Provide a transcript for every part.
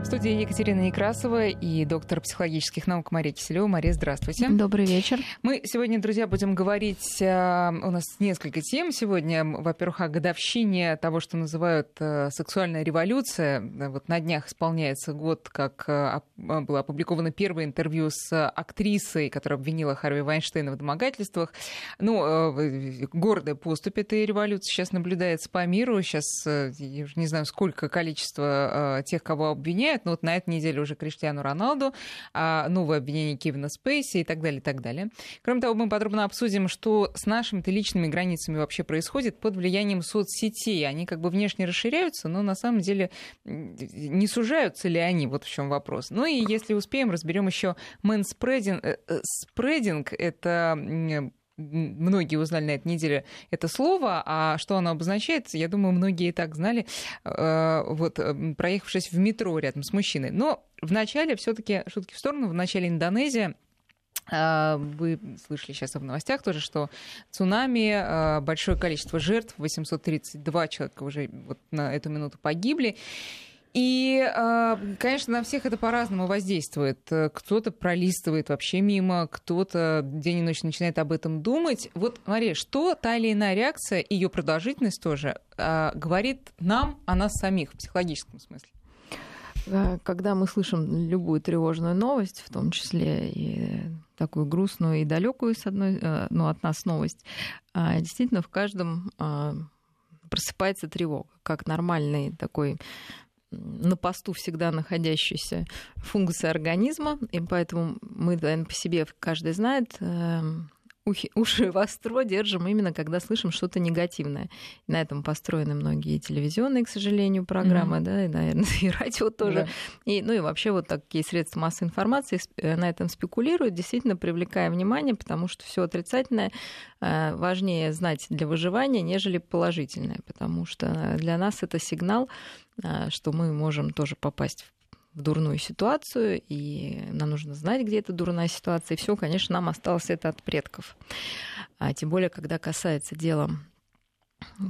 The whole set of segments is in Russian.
В студии Екатерина Некрасова и доктор психологических наук Мария Киселева. Мария, здравствуйте. Добрый вечер. Мы сегодня, друзья, будем говорить... А, у нас несколько тем сегодня. Во-первых, о годовщине того, что называют э, сексуальная революция. Вот на днях исполняется год, как э, было опубликовано первое интервью с актрисой, которая обвинила Харви Вайнштейна в домогательствах. Ну, э, гордая поступь этой революции сейчас наблюдается по миру. Сейчас, я уже не знаю, сколько количество тех, кого обвиняют, обвиняют. Ну вот на этой неделе уже Криштиану Роналду, а, новое обвинение Кевина Спейси и так далее, и так далее. Кроме того, мы подробно обсудим, что с нашими-то личными границами вообще происходит под влиянием соцсетей. Они как бы внешне расширяются, но на самом деле не сужаются ли они? Вот в чем вопрос. Ну и если успеем, разберем еще мэнспрединг. Э, э, спрединг — это многие узнали на этой неделе это слово, а что оно обозначает, я думаю, многие и так знали, э, вот, проехавшись в метро рядом с мужчиной. Но в начале, все таки шутки в сторону, в начале Индонезия э, вы слышали сейчас в новостях тоже, что цунами, э, большое количество жертв, 832 человека уже вот на эту минуту погибли. И, а, конечно, на всех это по-разному воздействует. Кто-то пролистывает вообще мимо, кто-то день и ночь начинает об этом думать. Вот, Мария, что та или иная реакция, ее продолжительность тоже, а, говорит нам о нас самих в психологическом смысле? Когда мы слышим любую тревожную новость, в том числе и такую грустную и далекую с одной, э, ну, от нас новость, а, действительно в каждом просыпается тревога, как нормальный такой на посту всегда находящаяся функция организма, и поэтому мы, наверное, по себе каждый знает, эм, ухи, уши востро держим именно когда слышим что-то негативное. И на этом построены многие телевизионные, к сожалению, программы, mm-hmm. да, и, наверное, и радио тоже. Да. И, ну и вообще вот такие средства массовой информации э, на этом спекулируют, действительно привлекая внимание, потому что все отрицательное э, важнее знать для выживания, нежели положительное, потому что для нас это сигнал, э, что мы можем тоже попасть в в дурную ситуацию, и нам нужно знать, где эта дурная ситуация. И все, конечно, нам осталось это от предков. А тем более, когда касается дела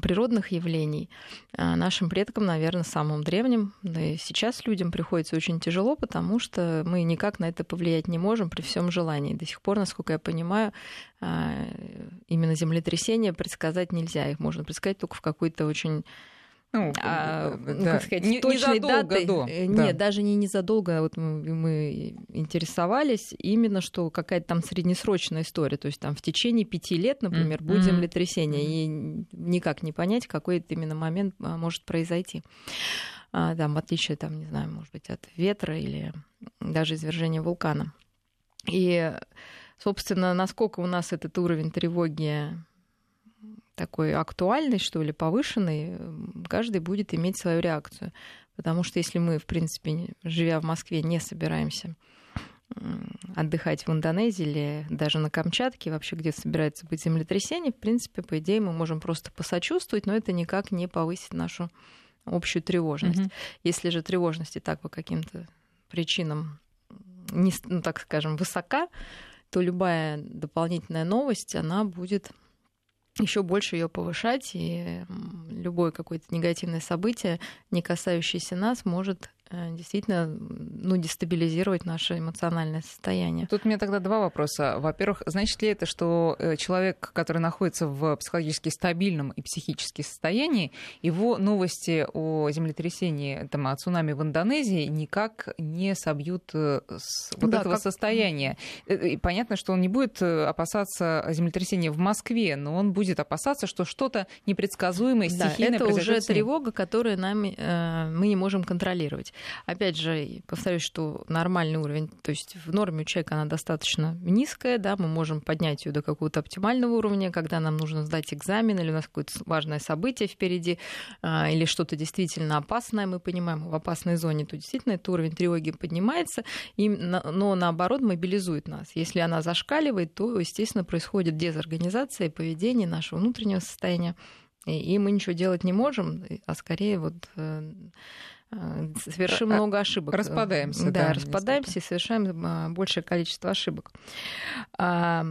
природных явлений, а, нашим предкам, наверное, самым древним, да и сейчас людям приходится очень тяжело, потому что мы никак на это повлиять не можем при всем желании. До сих пор, насколько я понимаю, а, именно землетрясения предсказать нельзя. Их можно предсказать только в какой-то очень ну, а, да. ну, как сказать, не, точной не даты. До. Э, нет, да. даже не незадолго. Вот мы, мы интересовались именно, что какая-то там среднесрочная история. То есть там в течение пяти лет, например, mm-hmm. будет землетрясение. И никак не понять, какой это именно момент а, может произойти. А, там, в отличие, там, не знаю, может быть, от ветра или даже извержения вулкана. И, собственно, насколько у нас этот уровень тревоги такой актуальный, что ли, повышенный, каждый будет иметь свою реакцию. Потому что если мы, в принципе, живя в Москве, не собираемся отдыхать в Индонезии или даже на Камчатке, вообще где собирается быть землетрясение, в принципе, по идее, мы можем просто посочувствовать, но это никак не повысит нашу общую тревожность. Mm-hmm. Если же тревожность и так по каким-то причинам не, ну, так скажем, высока, то любая дополнительная новость, она будет еще больше ее повышать, и любое какое-то негативное событие, не касающееся нас, может действительно ну, дестабилизировать наше эмоциональное состояние. Тут у меня тогда два вопроса. Во-первых, значит ли это, что э, человек, который находится в психологически стабильном и психически состоянии, его новости о землетрясении, там, о цунами в Индонезии никак не собьют э, с вот да, этого как... состояния? И понятно, что он не будет опасаться землетрясения в Москве, но он будет опасаться, что что-то непредсказуемое, стихийное да, это уже тревога, которую нами, э, мы не можем контролировать. Опять же, повторюсь, что нормальный уровень, то есть в норме у человека она достаточно низкая, да, мы можем поднять ее до какого-то оптимального уровня, когда нам нужно сдать экзамен или у нас какое-то важное событие впереди, а, или что-то действительно опасное, мы понимаем, в опасной зоне, то действительно этот уровень тревоги поднимается, и, но наоборот мобилизует нас. Если она зашкаливает, то, естественно, происходит дезорганизация поведения нашего внутреннего состояния, и мы ничего делать не можем, а скорее вот э, совершим а, много ошибок. Распадаемся. Да, да распадаемся и совершаем а, большее количество ошибок. А,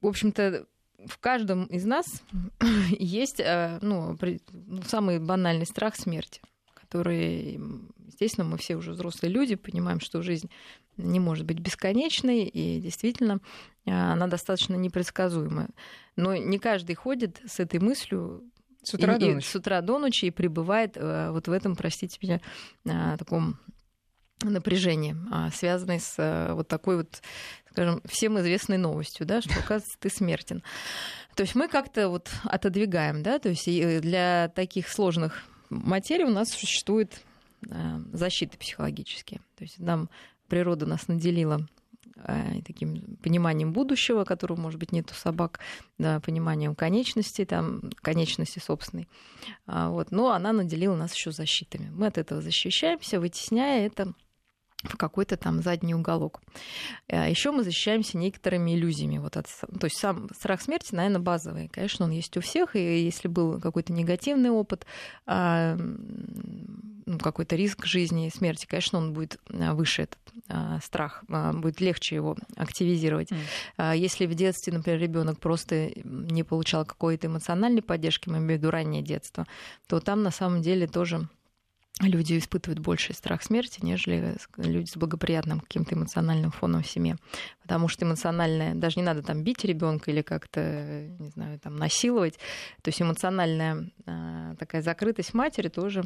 в общем-то, в каждом из нас есть э, ну, ну, самый банальный страх смерти, который, Естественно, мы все уже взрослые люди, понимаем, что жизнь не может быть бесконечной, и действительно она достаточно непредсказуемая. Но не каждый ходит с этой мыслью с утра, и, до, и, ночи. с утра до ночи и пребывает э, вот в этом, простите меня, э, таком напряжении, э, связанной с э, вот такой вот, скажем, всем известной новостью, да, что, оказывается, ты смертен. То есть мы как-то вот отодвигаем, да, то есть для таких сложных материй у нас существуют э, защиты психологические. То есть нам природа нас наделила таким пониманием будущего, которого, может быть, нет у собак, да, пониманием конечности, там, конечности собственной. А, вот. Но она наделила нас еще защитами. Мы от этого защищаемся, вытесняя это в какой-то там задний уголок. А Еще мы защищаемся некоторыми иллюзиями. Вот от, то есть сам страх смерти, наверное, базовый. Конечно, он есть у всех, и если был какой-то негативный опыт, а, ну, какой-то риск жизни и смерти, конечно, он будет а, выше этот страх, будет легче его активизировать. Mm. Если в детстве, например, ребенок просто не получал какой-то эмоциональной поддержки, мы имеем в виду раннее детство, то там на самом деле тоже люди испытывают больший страх смерти, нежели люди с благоприятным каким-то эмоциональным фоном в семье. Потому что эмоциональное, даже не надо там бить ребенка или как-то, не знаю, там насиловать. То есть эмоциональная а, такая закрытость матери тоже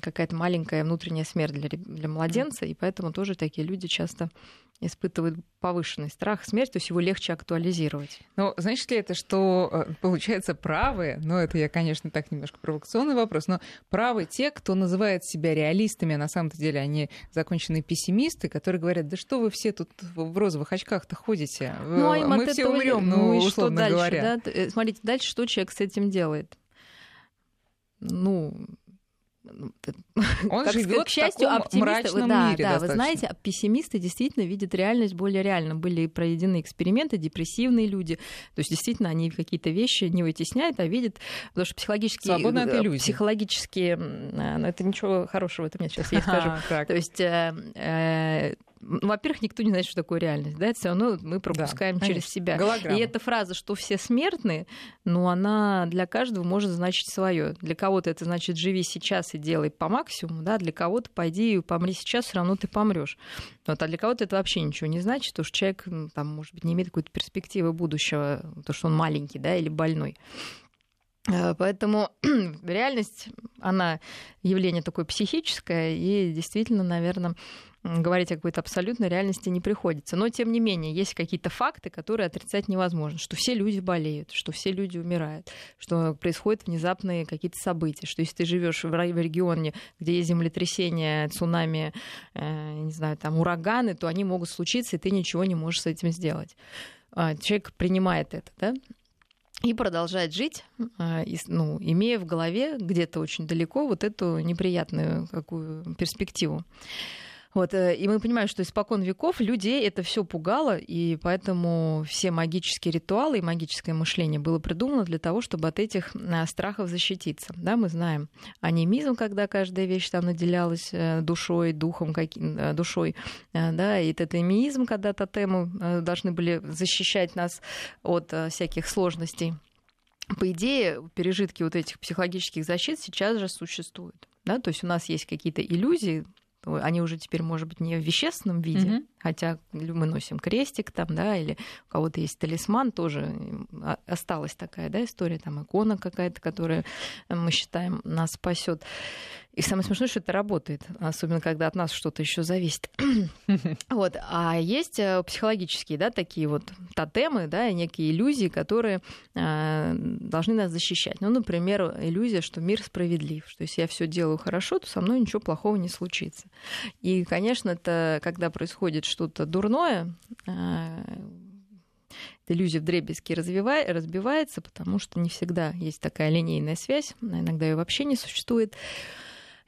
какая-то маленькая внутренняя смерть для, для младенца, и поэтому тоже такие люди часто испытывают повышенный страх смерти, то есть его легче актуализировать. Ну, значит ли это, что, э, получается, правы, ну, это я, конечно, так немножко провокационный вопрос, но правы те, кто называет себя реалистами, а на самом-то деле они законченные пессимисты, которые говорят, да что вы все тут в розовых очках-то ходите, ну, а мы все умрем, ну, ну условно что дальше, говоря. Да? Э, смотрите, дальше что человек с этим делает? Ну, ну, он живет к счастью, в таком мрачном да, мире. Да, вы знаете, пессимисты действительно видят реальность более реально. Были проведены эксперименты, депрессивные люди. То есть действительно они какие-то вещи не вытесняют, а видят, потому что психологические, иллюзий. психологические, ну, это ничего хорошего, это мне сейчас я скажу. То есть э, э, во-первых, никто не знает, что такое реальность, да, это все равно мы пропускаем да, через себя. Голограмма. И эта фраза, что все смертны, ну, она для каждого может значить свое. Для кого-то это значит живи сейчас и делай по максимуму, да, для кого-то пойди и помри сейчас, все равно ты помрешь. Вот, а для кого-то это вообще ничего не значит, потому что человек, ну, там, может быть, не имеет какой-то перспективы будущего, то, что он маленький, да, или больной. Э, поэтому реальность, она явление такое психическое, и действительно, наверное, говорить о какой-то абсолютной реальности не приходится. Но, тем не менее, есть какие-то факты, которые отрицать невозможно. Что все люди болеют, что все люди умирают, что происходят внезапные какие-то события, что если ты живешь в регионе, где есть землетрясения, цунами, э, не знаю, там ураганы, то они могут случиться, и ты ничего не можешь с этим сделать. А, человек принимает это, да? и продолжает жить, а, ну, имея в голове где-то очень далеко вот эту неприятную какую перспективу. Вот, э, и мы понимаем, что испокон веков людей это все пугало, и поэтому все магические ритуалы и магическое мышление было придумано для того, чтобы от этих э, страхов защититься. Да, мы знаем анимизм, когда каждая вещь там наделялась э, душой, духом, душой, да, и тотемизм, когда тотемы должны были защищать нас от всяких сложностей. По идее, пережитки вот этих психологических защит сейчас же существуют. Да? То есть у нас есть какие-то иллюзии, они уже теперь, может быть, не в вещественном виде, mm-hmm. хотя мы носим крестик там, да, или у кого-то есть талисман, тоже а, осталась такая, да, история, там икона какая-то, которая мы считаем нас спасет. И самое смешное, что это работает, особенно когда от нас что-то еще зависит. вот. А есть э, психологические, да, такие вот тотемы, да, некие иллюзии, которые э, должны нас защищать. Ну, например, иллюзия, что мир справедлив, что если я все делаю хорошо, то со мной ничего плохого не случится. И, конечно, это когда происходит что-то дурное, э, эта иллюзия в дребезге разбивается, потому что не всегда есть такая линейная связь, иногда ее вообще не существует.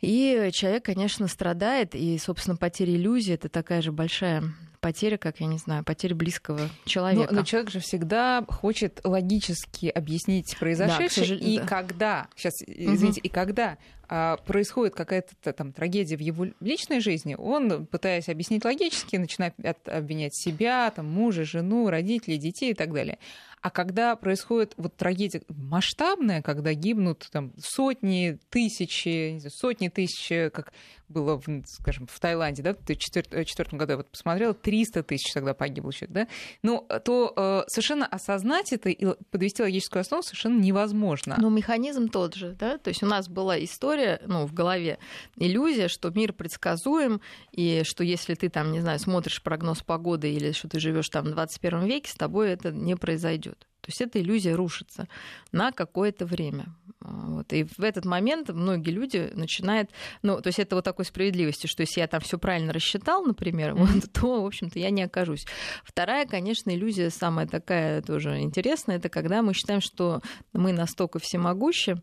И человек, конечно, страдает, и, собственно, потеря иллюзии это такая же большая потеря, как, я не знаю, потеря близкого человека. Но, но человек же всегда хочет логически объяснить произошедшее, да, и да. когда, сейчас, извините, угу. и когда а, происходит какая-то там трагедия в его личной жизни, он, пытаясь объяснить логически, начинает обвинять себя, там, мужа, жену, родителей, детей и так далее. А когда происходит вот трагедия масштабная, когда гибнут там сотни, тысячи, сотни тысяч, как было, в, скажем, в Таиланде, да, в 2004 году я вот посмотрела, 300 тысяч тогда погибло человек, да, ну, то э, совершенно осознать это и подвести логическую основу совершенно невозможно. Но механизм тот же, да, то есть у нас была история, ну, в голове, иллюзия, что мир предсказуем, и что если ты там, не знаю, смотришь прогноз погоды или что ты живешь там в 21 веке, с тобой это не произойдет. То есть эта иллюзия рушится на какое-то время. А, вот. И в этот момент многие люди начинают... Ну, то есть это вот такой справедливости, что если я там все правильно рассчитал, например, mm-hmm. вот, то, в общем-то, я не окажусь. Вторая, конечно, иллюзия самая такая тоже интересная, это когда мы считаем, что мы настолько всемогущи,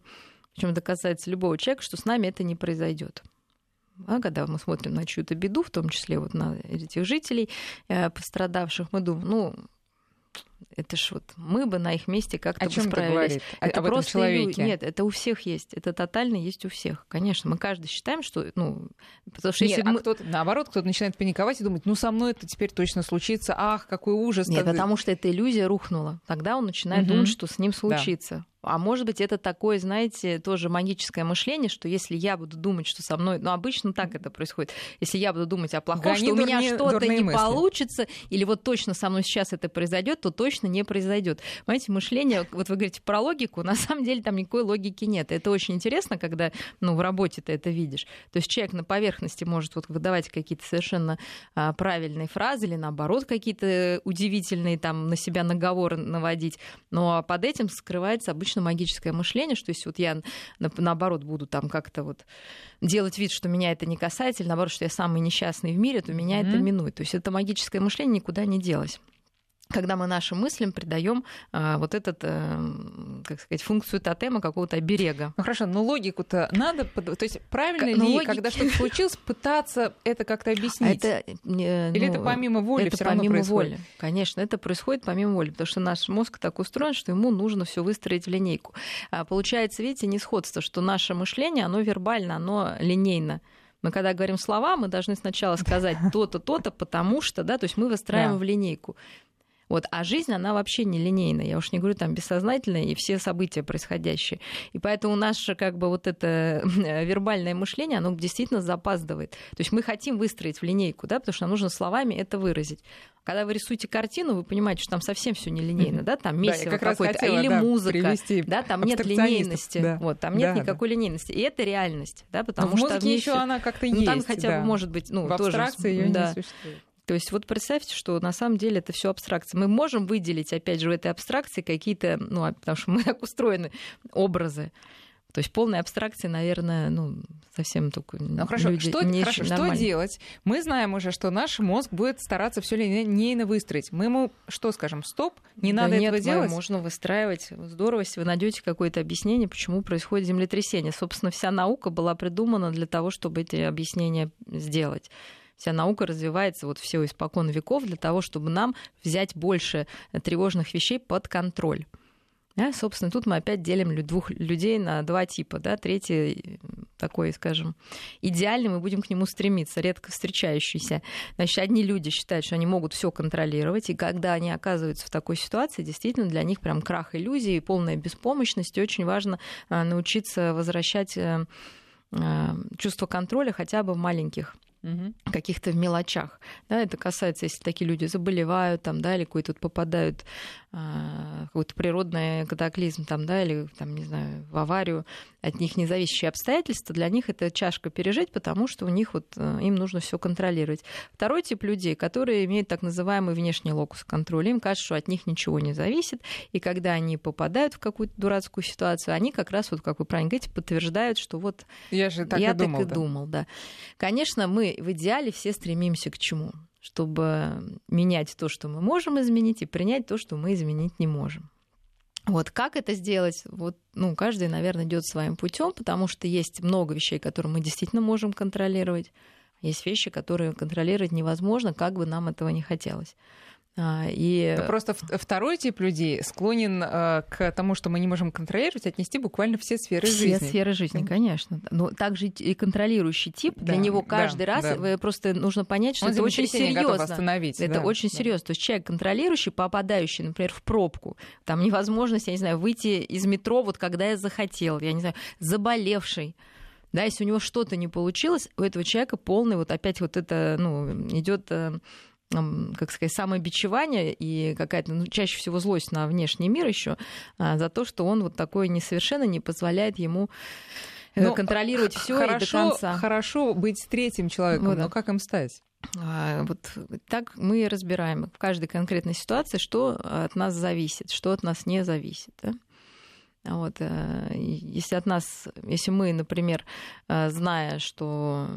причем касается любого человека, что с нами это не произойдет. А когда мы смотрим на чью-то беду, в том числе вот на этих жителей э, пострадавших, мы думаем, ну, это ж вот мы бы на их месте как-то О чем справились. Это, это просто человеке? Нет, это у всех есть. Это тотально есть у всех. Конечно, мы каждый считаем, что, ну, потому что Нет, если а мы... кто-то, наоборот, кто-то начинает паниковать и думать, ну, со мной это теперь точно случится, ах, какой ужас. Нет, так... потому что эта иллюзия рухнула. Тогда он начинает угу. думать, что с ним случится. Да. А может быть, это такое, знаете, тоже магическое мышление, что если я буду думать, что со мной... Ну, обычно так это происходит. Если я буду думать о плохом, Гони что у меня что-то не мысли. получится, или вот точно со мной сейчас это произойдет, то точно не произойдет. Понимаете, мышление, вот вы говорите про логику, на самом деле там никакой логики нет. Это очень интересно, когда ну, в работе ты это видишь. То есть человек на поверхности может вот выдавать какие-то совершенно а, правильные фразы или наоборот какие-то удивительные там на себя наговоры наводить. Но под этим скрывается обычно обычно магическое мышление, что если вот я наоборот буду там как-то вот делать вид, что меня это не касается, или наоборот, что я самый несчастный в мире, то меня mm-hmm. это минует. То есть это магическое мышление никуда не делось когда мы нашим мыслям придаем а, вот этот, а, как сказать, функцию тотема какого-то оберега. Ну хорошо, но логику-то надо, то есть правильно К- ли, логи... когда что-то случилось, пытаться это как-то объяснить? Это, Или ну, это помимо воли это все равно помимо происходит? воли, конечно, это происходит помимо воли, потому что наш мозг так устроен, что ему нужно все выстроить в линейку. А получается, видите, не сходство, что наше мышление, оно вербально, оно линейно. Мы когда говорим слова, мы должны сначала сказать то-то, то-то, потому что, да, то есть мы выстраиваем да. в линейку. Вот. А жизнь, она вообще не линейная. Я уж не говорю там бессознательная и все события происходящие. И поэтому наше как бы вот это вербальное мышление, оно действительно запаздывает. То есть мы хотим выстроить в линейку, да, потому что нам нужно словами это выразить. Когда вы рисуете картину, вы понимаете, что там совсем все нелинейно, mm-hmm. да, там месиво да, какое-то, хотела, или да, музыка, да, там нет линейности, да. вот, там нет да, никакой да. линейности, и это реальность, да, потому Но что в еще она как-то ну, есть, там хотя да. бы может быть, ну, в тоже, ее да. не существует. То есть вот представьте, что на самом деле это все абстракция. Мы можем выделить, опять же, в этой абстракции какие-то, ну, а, потому что мы так устроены, образы. То есть полная абстракция, наверное, ну, совсем только ну, хорошо, люди что, не хорошо, что делать? Мы знаем уже, что наш мозг будет стараться все линейно выстроить. Мы ему что скажем? Стоп, не да надо нет, этого делать? можно выстраивать. Здорово, если вы найдете какое-то объяснение, почему происходит землетрясение. Собственно, вся наука была придумана для того, чтобы эти объяснения сделать вся наука развивается вот все испокон веков для того, чтобы нам взять больше тревожных вещей под контроль. Да, собственно, тут мы опять делим двух людей на два типа. Да? Третий такой, скажем, идеальный, мы будем к нему стремиться, редко встречающийся. Значит, одни люди считают, что они могут все контролировать, и когда они оказываются в такой ситуации, действительно для них прям крах иллюзий, полная беспомощность, и очень важно а, научиться возвращать э, чувство контроля хотя бы в маленьких угу. каких-то мелочах. Да, это касается, если такие люди заболевают, там, да, или какой-то попадают а, какой-то природный катаклизм, там, да, или, там, не знаю, в аварию, от них независящие обстоятельства, для них это чашка пережить, потому что у них вот э, им нужно все контролировать. Второй тип людей, которые имеют так называемый внешний локус контроля, им кажется, что от них ничего не зависит, и когда они попадают в какую-то дурацкую ситуацию, они как раз, вот как вы правильно говорите, подтверждают, что вот я же так я и думал, так и да. думал, да. Конечно, мы в идеале все стремимся к чему? Чтобы менять то, что мы можем изменить, и принять то, что мы изменить не можем. Вот как это сделать? Вот, ну, каждый, наверное, идет своим путем, потому что есть много вещей, которые мы действительно можем контролировать. Есть вещи, которые контролировать невозможно, как бы нам этого не хотелось. А, и... Просто второй тип людей склонен э, к тому, что мы не можем контролировать, отнести буквально все сферы все жизни. Все сферы жизни, конечно. Но также и контролирующий тип, да, для него каждый да, раз да. просто нужно понять, что Он это очень серьезно. Это да, очень да. серьезно. То есть человек контролирующий, попадающий, например, в пробку, там невозможность, я не знаю, выйти из метро, вот когда я захотел, я не знаю, заболевший. Да, если у него что-то не получилось, у этого человека полный вот опять вот это, ну, идет э, как сказать, самобичевание и какая-то, ну, чаще всего злость на внешний мир еще а, за то, что он вот такой несовершенно не позволяет ему э, но ну, контролировать все и до конца. Хорошо быть третьим человеком, вот, но как им стать? А, вот так мы и разбираем в каждой конкретной ситуации, что от нас зависит, что от нас не зависит. Да? Вот, э, если от нас, если мы, например, э, зная, что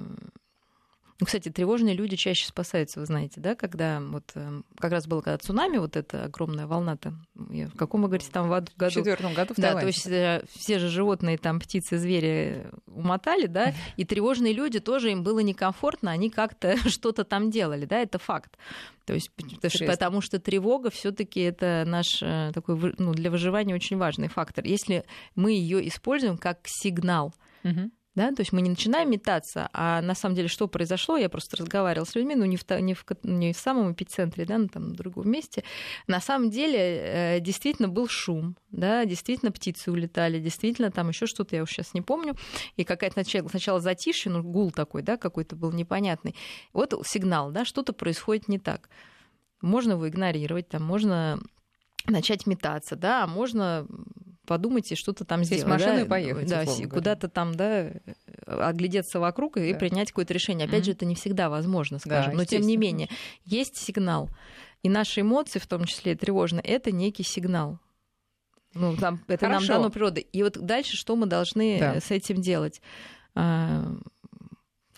ну, кстати, тревожные люди чаще спасаются, вы знаете, да, когда вот эм, как раз было когда цунами, вот эта огромная волна-то, в каком вы говорите, там в году? В четвертом году в Да, то есть э, все же животные, там птицы, звери умотали, да, и тревожные люди тоже им было некомфортно, они как-то что-то там делали, да, это факт. То есть, потому, потому что тревога все-таки это наш э, такой ну, для выживания очень важный фактор. Если мы ее используем как сигнал, угу. Да? То есть мы не начинаем метаться, а на самом деле что произошло, я просто разговаривала с людьми, ну не в, не в, не в самом эпицентре, да, но там в другом месте. На самом деле э, действительно был шум, да, действительно птицы улетали, действительно там еще что-то, я уж сейчас не помню, и какая-то сначала, сначала затишье, ну гул такой, да, какой-то был непонятный. Вот сигнал, да, что-то происходит не так. Можно его игнорировать, там можно начать метаться, да, а можно подумать и что-то там Сесть сделать. машину да, и поехать. Да, куда-то там, да, оглядеться вокруг и да. принять какое-то решение. Опять mm-hmm. же, это не всегда возможно, скажем, да, но тем не менее, есть сигнал. И наши эмоции, в том числе тревожные, это некий сигнал. Ну, там, это Хорошо. нам дано природой. И вот дальше что мы должны да. с этим делать?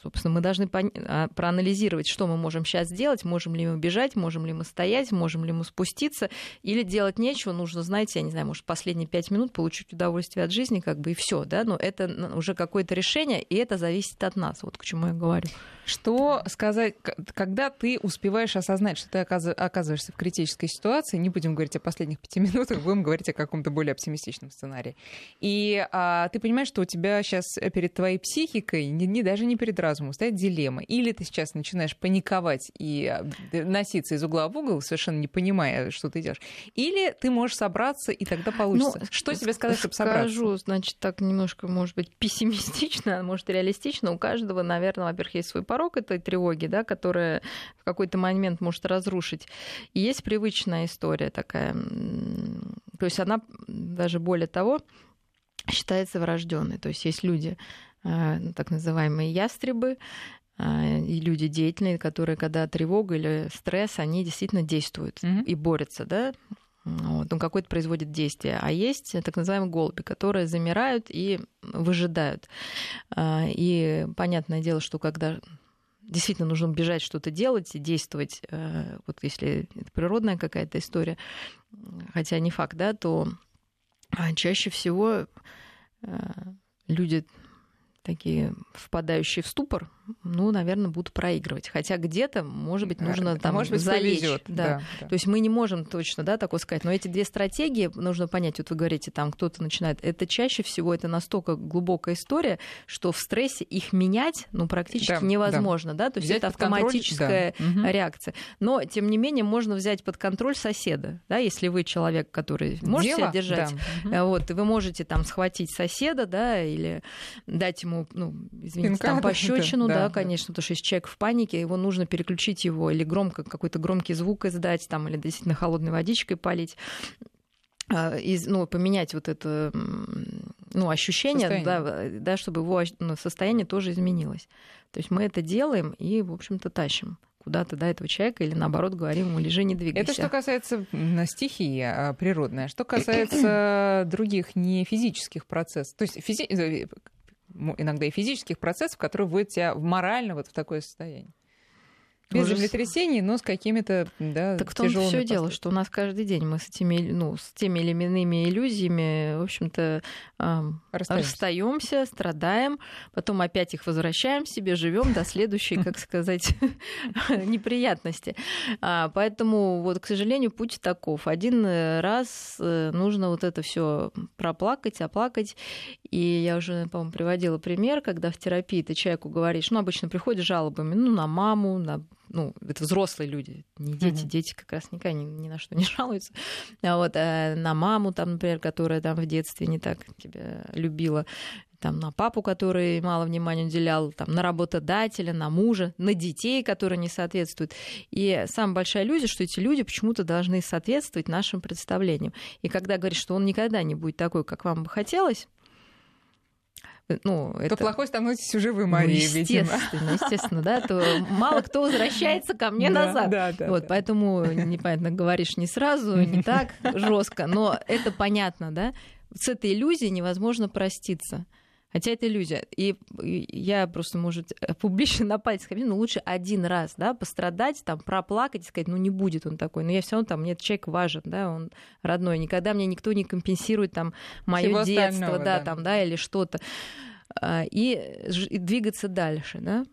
Собственно, мы должны а, проанализировать, что мы можем сейчас сделать, можем ли мы бежать, можем ли мы стоять, можем ли мы спуститься, или делать нечего, нужно, знаете, я не знаю, может, последние пять минут получить удовольствие от жизни, как бы и все, да, но это уже какое-то решение, и это зависит от нас, вот к чему я говорю. Что сказать, когда ты успеваешь осознать, что ты оказываешься в критической ситуации, не будем говорить о последних пяти минутах, будем говорить о каком-то более оптимистичном сценарии, и а, ты понимаешь, что у тебя сейчас перед твоей психикой, не, не даже не перед разумом, стоит дилемма. Или ты сейчас начинаешь паниковать и а, носиться из угла в угол, совершенно не понимая, что ты делаешь. Или ты можешь собраться, и тогда получится. Ну, что тебе сказать, чтобы собраться? Скажу, значит, так немножко, может быть, пессимистично, а может, реалистично. У каждого, наверное, во-первых, есть свой порог этой тревоги, да, которая в какой-то момент может разрушить. И есть привычная история такая. То есть она даже более того, считается врожденной. То есть есть люди, ну, так называемые ястребы, а, и люди деятельные, которые, когда тревога или стресс, они действительно действуют mm-hmm. и борются, да, вот, он какое-то производит действие. А есть так называемые голуби, которые замирают и выжидают. А, и понятное дело, что когда действительно нужно бежать, что-то делать, действовать, вот если это природная какая-то история, хотя не факт, да, то чаще всего люди такие впадающие в ступор, ну, наверное, будут проигрывать. Хотя где-то, может быть, нужно там может быть, залечь. Да. Да, да. То есть мы не можем точно, да, такое сказать. Но эти две стратегии нужно понять. Вот вы говорите, там кто-то начинает. Это чаще всего это настолько глубокая история, что в стрессе их менять, ну, практически да, невозможно, да. да? То есть взять это автоматическая контроль, да. реакция. Но тем не менее можно взять под контроль соседа, да, если вы человек, который может Дело? себя держать, да. вот, и вы можете там схватить соседа, да, или дать ему, ну, извините, Пинка, там пощечину, да, да, конечно, потому что если человек в панике, его нужно переключить его или громко какой-то громкий звук издать, там, или действительно холодной водичкой полить а, из, ну, поменять вот это ну, ощущение, да, да, чтобы его ну, состояние тоже изменилось. То есть мы это делаем и, в общем-то, тащим куда-то до этого человека или наоборот говорим ему лежи, не двигайся. Это что касается стихии а, природной. Что касается других не физических процессов, то есть физи э, иногда и физических процессов, которые вводят тебя морально вот в такое состояние. Без Ужас. землетрясений, но с какими-то да, Так в том все дело, что у нас каждый день мы с этими, ну, с теми или иными иллюзиями, в общем-то, эм, расстаемся, страдаем, потом опять их возвращаем себе, живем до следующей, как сказать, неприятности. А, поэтому, вот, к сожалению, путь таков. Один раз э, нужно вот это все проплакать, оплакать. И я уже, по-моему, приводила пример, когда в терапии ты человеку говоришь, ну, обычно приходят жалобами, ну, на маму, на ну, это взрослые люди, не дети, mm-hmm. дети как раз никогда ни, ни на что не жалуются. А вот а на маму, там, например, которая там в детстве не так тебя любила, там, на папу, который мало внимания уделял, там, на работодателя, на мужа, на детей, которые не соответствуют. И самая большая иллюзия, что эти люди почему-то должны соответствовать нашим представлениям. И когда говоришь, что он никогда не будет такой, как вам бы хотелось, ну, это... То плохой становитесь уже вы, Мария, ну, естественно, видимо. естественно, да, то мало кто возвращается ко мне назад. Да, да, вот, да. поэтому, непонятно, говоришь не сразу, не так жестко, но это понятно, да. С этой иллюзией невозможно проститься. Хотя это иллюзия. И я просто, может, публично на пальцы ходить, но лучше один раз, да, пострадать, там, проплакать и сказать, ну, не будет он такой. Но я все равно там, мне этот человек важен, да, он родной. Никогда мне никто не компенсирует там мое детство, да, да, там, да, или что-то. А, и, двигаться дальше. Да?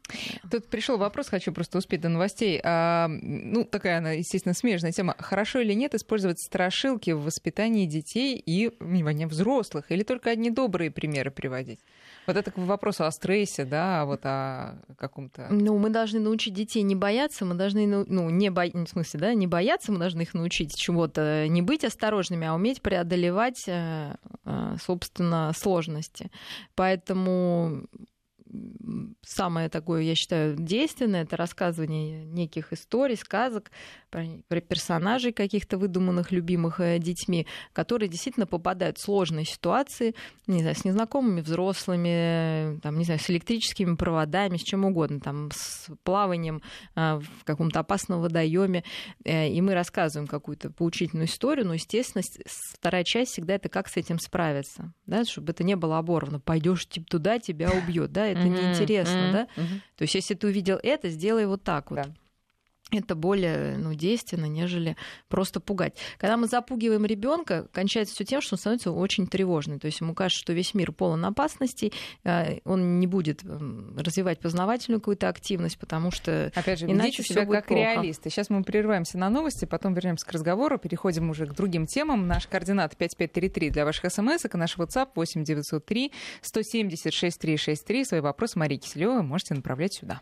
Тут пришел вопрос, хочу просто успеть до новостей. А, ну, такая она, естественно, смежная тема. Хорошо или нет использовать страшилки в воспитании детей и внимание взрослых? Или только одни добрые примеры приводить? Вот это к вопросу о стрессе, да, вот о каком-то... Ну, мы должны научить детей не бояться, мы должны, ну, не бо... в смысле, да, не бояться, мы должны их научить чего-то, не быть осторожными, а уметь преодолевать, э, э, собственно, сложности. Поэтому самое такое, я считаю, действенное, это рассказывание неких историй, сказок про персонажей каких-то выдуманных, любимых э, детьми, которые действительно попадают в сложные ситуации, не знаю, с незнакомыми взрослыми, там, не знаю, с электрическими проводами, с чем угодно, там, с плаванием э, в каком-то опасном водоеме, э, и мы рассказываем какую-то поучительную историю, но, естественно, вторая часть всегда это как с этим справиться, да, чтобы это не было оборвано. Пойдешь типа, туда, тебя убьет, да, это неинтересно, да. То есть, если ты увидел это, сделай вот так вот это более ну, действенно, нежели просто пугать. Когда мы запугиваем ребенка, кончается все тем, что он становится очень тревожный. То есть ему кажется, что весь мир полон опасностей, э, он не будет развивать познавательную какую-то активность, потому что Опять же, иначе себя как плохо. реалисты. Сейчас мы прерываемся на новости, потом вернемся к разговору, переходим уже к другим темам. Наш координат 5533 для ваших смс, и наш WhatsApp 8903 176 363. Свои вопросы Марии Киселевой можете направлять сюда.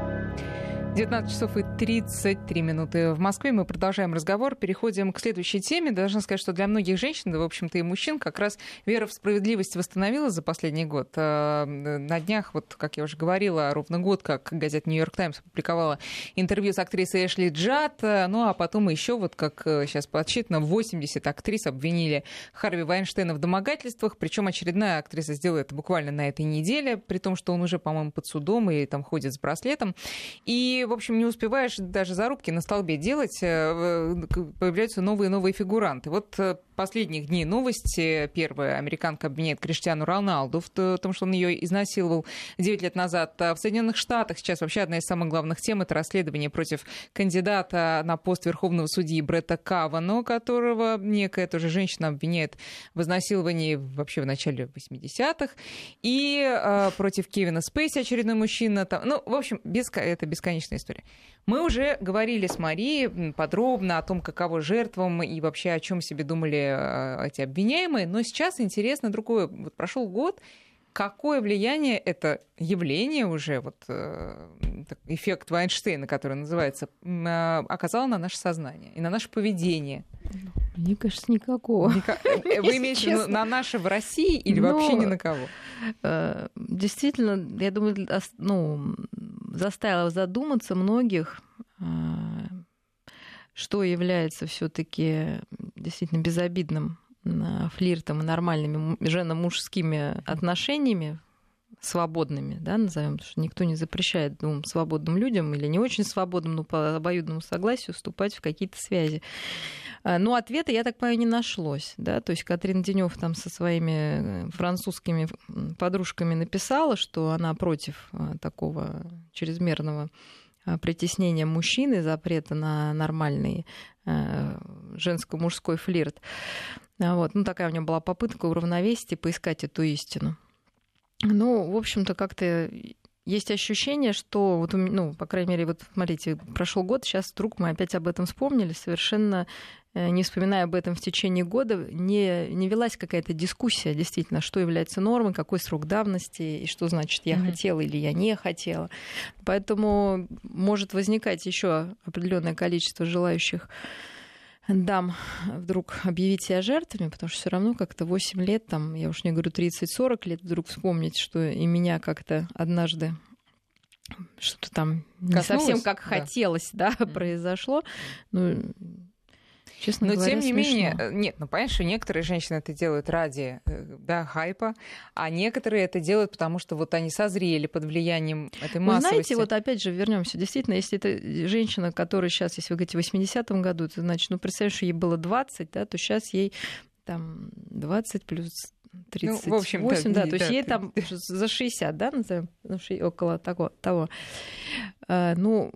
19 часов и 33 минуты в Москве. Мы продолжаем разговор. Переходим к следующей теме. Должна сказать, что для многих женщин, да, в общем-то, и мужчин, как раз вера в справедливость восстановилась за последний год. А, на днях, вот, как я уже говорила, ровно год, как газета «Нью-Йорк Таймс» опубликовала интервью с актрисой Эшли Джад. Ну, а потом еще, вот как сейчас подсчитано, 80 актрис обвинили Харви Вайнштейна в домогательствах. Причем очередная актриса сделала это буквально на этой неделе, при том, что он уже, по-моему, под судом и там ходит с браслетом. И в общем, не успеваешь даже зарубки на столбе делать, э, появляются новые и новые фигуранты. Вот э, последних дней новости. Первая американка обвиняет Криштиану Роналду в том, что он ее изнасиловал 9 лет назад. А в Соединенных Штатах сейчас вообще одна из самых главных тем это расследование против кандидата на пост Верховного судьи Бретта Кавано, которого некая тоже женщина обвиняет в изнасиловании вообще в начале 80-х. И э, против Кевина Спейси очередной мужчина. Там, ну, в общем, без, это бесконечная история. Мы уже говорили с Марией подробно о том, каково жертвам и вообще о чем себе думали эти обвиняемые. Но сейчас интересно другое. Вот прошел год, какое влияние это явление уже, вот э, эффект Вайнштейна, который называется, э, оказало на наше сознание и на наше поведение? Мне кажется, никакого. Ника... Вы имеете в виду на наше в России или Но... вообще ни на кого? Действительно, я думаю, ну, заставило задуматься многих, а, что является все-таки действительно безобидным а, флиртом и нормальными жено-мужскими отношениями свободными, да, назовем, что никто не запрещает двум свободным людям или не очень свободным, но по обоюдному согласию вступать в какие-то связи. А, но ответа, я так понимаю, не нашлось. Да? То есть Катрин Денев там со своими э, французскими подружками написала, что она против а, такого чрезмерного притеснения мужчины, запрета на нормальный э, женско-мужской флирт. Вот. Ну, такая у нее была попытка уравновесить и поискать эту истину. Ну, в общем-то, как-то есть ощущение, что, вот, ну, по крайней мере, вот смотрите, прошел год, сейчас вдруг мы опять об этом вспомнили, совершенно Э, не вспоминая об этом в течение года, не, не велась какая-то дискуссия, действительно, что является нормой, какой срок давности, и что значит я mm-hmm. хотела или я не хотела. Поэтому может возникать еще определенное количество желающих дам вдруг объявить себя жертвами, потому что все равно как-то 8 лет, там, я уж не говорю 30-40 лет, вдруг вспомнить, что и меня как-то однажды что-то там не Коснулось? совсем как да. хотелось, да, mm-hmm. произошло. Ну, Честно Но говоря, тем не смешно. менее, э, нет, ну понятно, что некоторые женщины это делают ради э, да, хайпа, а некоторые это делают, потому что вот они созрели под влиянием этой массовости. Вы знаете, вот опять же вернемся. Действительно, если это женщина, которая сейчас, если вы говорите, в 80-м году, то значит, ну представь, что ей было 20, да, то сейчас ей там 20 плюс 38, ну, в общем, да, да, то есть ей там за 60, да, назовем, около того. того. А, ну,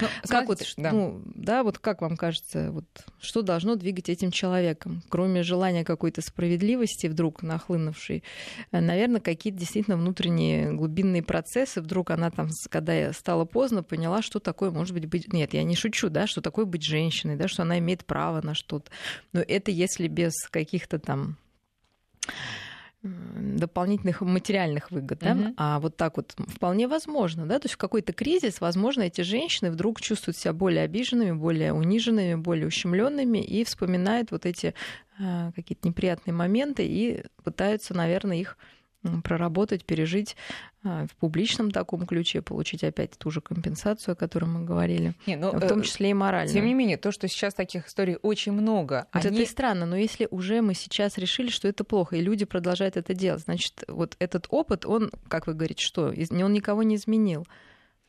ну, как вот, да. ну, да, вот как вам кажется, вот что должно двигать этим человеком, кроме желания какой-то справедливости вдруг нахлынувшей, э, наверное, какие-то действительно внутренние глубинные процессы. Вдруг она там, когда стало поздно, поняла, что такое может быть быть. Нет, я не шучу, да, что такое быть женщиной, да, что она имеет право на что-то. Но это если без каких-то там дополнительных материальных выгод, да? Uh-huh. а вот так вот вполне возможно, да, то есть в какой-то кризис, возможно, эти женщины вдруг чувствуют себя более обиженными, более униженными, более ущемленными и вспоминают вот эти э, какие-то неприятные моменты и пытаются, наверное, их проработать, пережить в публичном таком ключе, получить опять ту же компенсацию, о которой мы говорили, не, ну, в том э, числе и морально. Тем не менее, то, что сейчас таких историй очень много. Вот они... Это и странно, но если уже мы сейчас решили, что это плохо, и люди продолжают это делать, значит, вот этот опыт, он, как вы говорите, что? Он никого не изменил.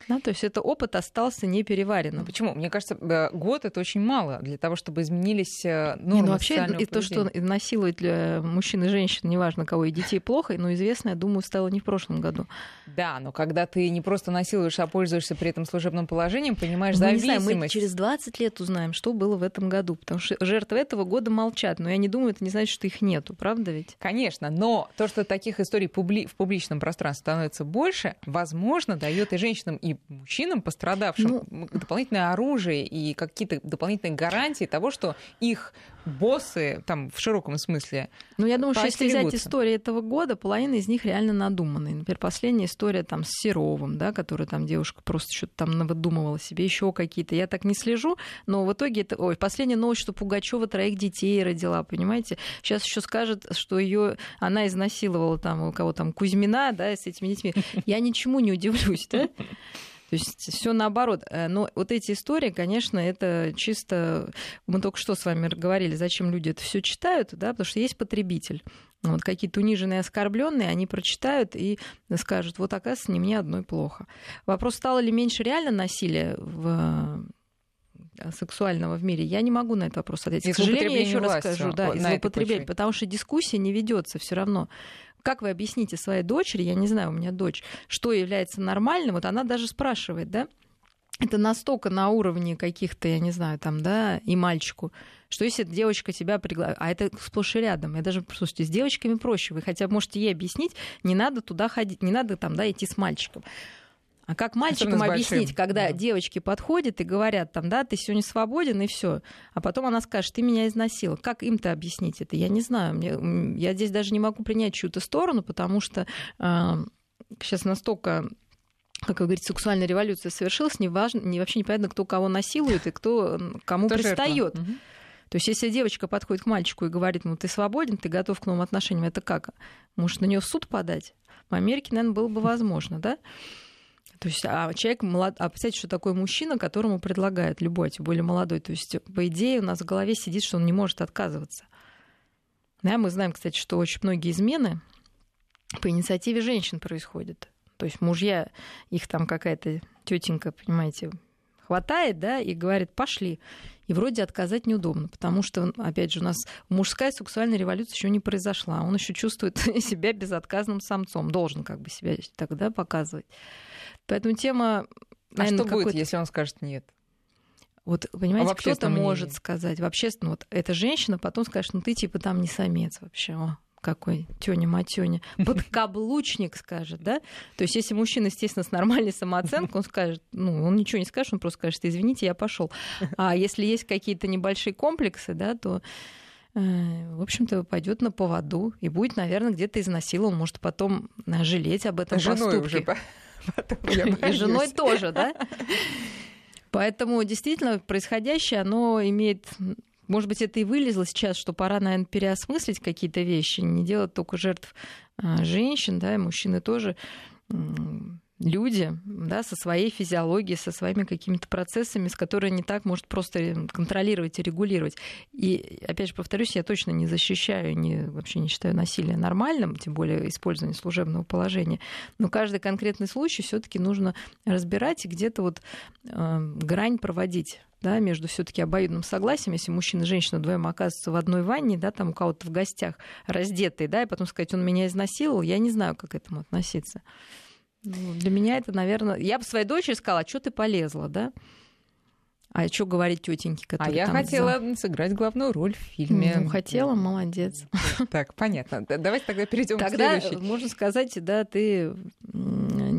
Да, то есть это опыт остался не переваренным. Почему? Мне кажется, э, год это очень мало для того, чтобы изменились э, нормы не, ну, вообще и то, что насилует для мужчин и женщин, неважно кого, и детей плохо, но известно, я думаю, стало не в прошлом году. Да, но когда ты не просто насилуешь, а пользуешься при этом служебным положением, понимаешь ну, зависимость. Не знаю, мы через 20 лет узнаем, что было в этом году, потому что жертвы этого года молчат, но я не думаю, это не значит, что их нету, правда ведь? Конечно, но то, что таких историй публи... в публичном пространстве становится больше, возможно, дает и женщинам, и мужчинам, пострадавшим, ну... дополнительное оружие и какие-то дополнительные гарантии того, что их боссы, там, в широком смысле, Ну, я думаю, что если взять истории этого года, половина из них реально надуманные. Например, последняя история там с Серовым, да, которая там девушка просто что-то там навыдумывала себе, еще какие-то. Я так не слежу, но в итоге это... Ой, последняя новость, что Пугачева троих детей родила, понимаете? Сейчас еще скажет, что ее она изнасиловала там у кого там Кузьмина, да, с этими детьми. Я ничему не удивлюсь, да? То есть все наоборот. Э, но вот эти истории, конечно, это чисто... Мы только что с вами говорили, зачем люди это все читают, да, потому что есть потребитель. Вот какие-то униженные, оскорбленные, они прочитают и скажут, вот оказывается, не мне одной плохо. Вопрос, стало ли меньше реально насилия в сексуального в мире, я не могу на этот вопрос ответить. К сожалению, я еще раз скажу, да, из злоупотреблять, потому что дискуссия не ведется все равно. Как вы объясните своей дочери, я не знаю, у меня дочь, что является нормальным, вот она даже спрашивает, да, это настолько на уровне каких-то, я не знаю, там, да, и мальчику, что если девочка тебя пригласит, а это сплошь и рядом, я даже, слушайте, с девочками проще, вы хотя бы можете ей объяснить, не надо туда ходить, не надо там, да, идти с мальчиком. А как мальчикам объяснить, когда да. девочки подходят и говорят там, да, ты сегодня свободен и все, а потом она скажет, ты меня изнасиловал. Как им-то объяснить это? Я не знаю. Мне, я здесь даже не могу принять чью-то сторону, потому что э, сейчас настолько как вы говорите, сексуальная революция совершилась, неважно, не, вообще непонятно, кто кого насилует и кто кому кто пристает. Угу. То есть, если девочка подходит к мальчику и говорит ему, ты свободен, ты готов к новым отношениям, это как? Может, на нее в суд подать? В Америке, наверное, было бы возможно, да? То есть, а человек молод... а представьте, что такое мужчина, которому предлагают любой, тем более молодой. То есть, по идее, у нас в голове сидит, что он не может отказываться. Да, мы знаем, кстати, что очень многие измены по инициативе женщин происходит. То есть мужья, их там какая-то тетенька, понимаете, хватает, да, и говорит, пошли. И вроде отказать неудобно, потому что, опять же, у нас мужская сексуальная революция еще не произошла. Он еще чувствует себя безотказным самцом, должен как бы себя тогда показывать. Поэтому тема... Наверное, а что будет, если он скажет нет? Вот, понимаете, кто-то может сказать, в общественном, вот эта женщина потом скажет, ну ты типа там не самец вообще, о, какой тёня матёня, подкаблучник скажет, да? То есть если мужчина, естественно, с нормальной самооценкой, он скажет, ну, он ничего не скажет, он просто скажет, извините, я пошел. А если есть какие-то небольшие комплексы, да, то э, в общем-то, пойдет на поводу и будет, наверное, где-то изнасилован, может потом э, жалеть об этом Женой поступке. Уже и женой тоже, да? Поэтому действительно происходящее, оно имеет может быть, это и вылезло сейчас, что пора, наверное, переосмыслить какие-то вещи, не делать только жертв а, женщин, да, и мужчины тоже люди да, со своей физиологией, со своими какими-то процессами, с которыми не так может просто контролировать и регулировать. И, опять же, повторюсь, я точно не защищаю, не, вообще не считаю насилие нормальным, тем более использование служебного положения. Но каждый конкретный случай все таки нужно разбирать и где-то вот э, грань проводить да, между все-таки обоюдным согласием, если мужчина и женщина вдвоем оказываются в одной ванне, да, там у кого-то в гостях раздетые, да, и потом сказать, он меня изнасиловал, я не знаю, как к этому относиться. Ну, для меня это, наверное... Я бы своей дочери сказала, а что ты полезла, да? А что говорить тетеньки, которые А я там хотела за... сыграть главную роль в фильме. Ну, хотела, молодец. Так, понятно. Давайте тогда перейдем к следующей. можно сказать, да, ты